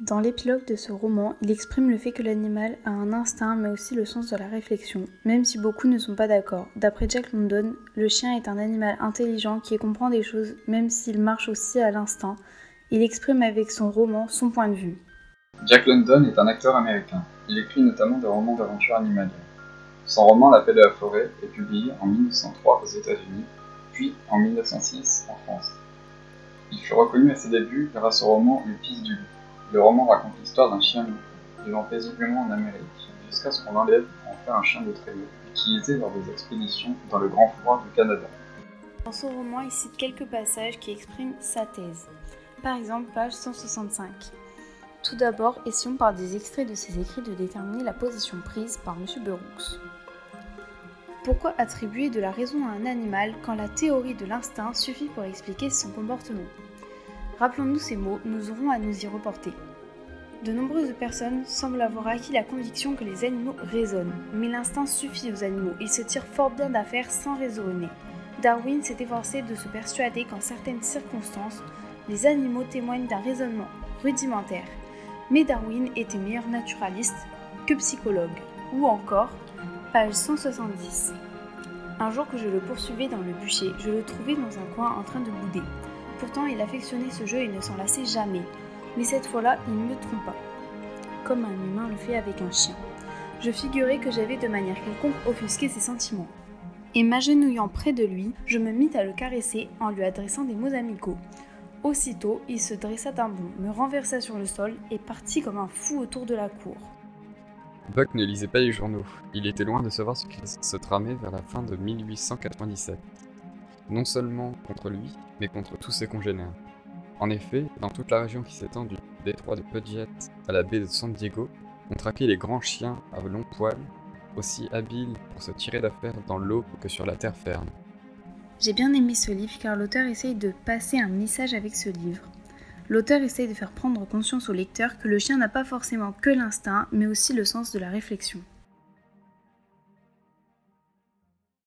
Dans l'épilogue de ce roman, il exprime le fait que l'animal a un instinct mais aussi le sens de la réflexion, même si beaucoup ne sont pas d'accord. D'après Jack London, le chien est un animal intelligent qui comprend des choses même s'il marche aussi à l'instinct. Il exprime avec son roman son point de vue. Jack London est un acteur américain. Il écrit notamment des romans d'aventure animalière. Son roman La paix de la forêt est publié en 1903 aux États-Unis, puis en 1906 en France. Il fut reconnu à ses débuts grâce au roman Le Fils du loup. Le roman raconte l'histoire d'un chien vivant paisiblement en Amérique, jusqu'à ce qu'on l'enlève pour en faire un chien de trait utilisé lors des expéditions dans le grand froid du Canada. Dans son roman, il cite quelques passages qui expriment sa thèse. Par exemple, page 165. Tout d'abord, essayons par des extraits de ses écrits de déterminer la position prise par M. Beroux. Pourquoi attribuer de la raison à un animal quand la théorie de l'instinct suffit pour expliquer son comportement? Rappelons-nous ces mots, nous aurons à nous y reporter. De nombreuses personnes semblent avoir acquis la conviction que les animaux raisonnent, mais l'instinct suffit aux animaux, ils se tirent fort bien d'affaires sans raisonner. Darwin s'est efforcé de se persuader qu'en certaines circonstances, les animaux témoignent d'un raisonnement rudimentaire. Mais Darwin était meilleur naturaliste que psychologue. Ou encore, page 170. Un jour que je le poursuivais dans le bûcher, je le trouvais dans un coin en train de bouder. Pourtant, il affectionnait ce jeu et ne s'en lassait jamais. Mais cette fois-là, il ne me trompa. Comme un humain le fait avec un chien. Je figurais que j'avais de manière quelconque offusqué ses sentiments. Et m'agenouillant près de lui, je me mis à le caresser en lui adressant des mots amicaux. Aussitôt, il se dressa d'un bond, me renversa sur le sol et partit comme un fou autour de la cour. Buck ne lisait pas les journaux. Il était loin de savoir ce qui se tramait vers la fin de 1897 non seulement contre lui, mais contre tous ses congénères. En effet, dans toute la région qui s'étend du détroit de Puget à la baie de San Diego, on traquait les grands chiens à longs poils, aussi habiles pour se tirer d'affaire dans l'eau que sur la terre ferme. J'ai bien aimé ce livre car l'auteur essaye de passer un message avec ce livre. L'auteur essaye de faire prendre conscience au lecteur que le chien n'a pas forcément que l'instinct, mais aussi le sens de la réflexion.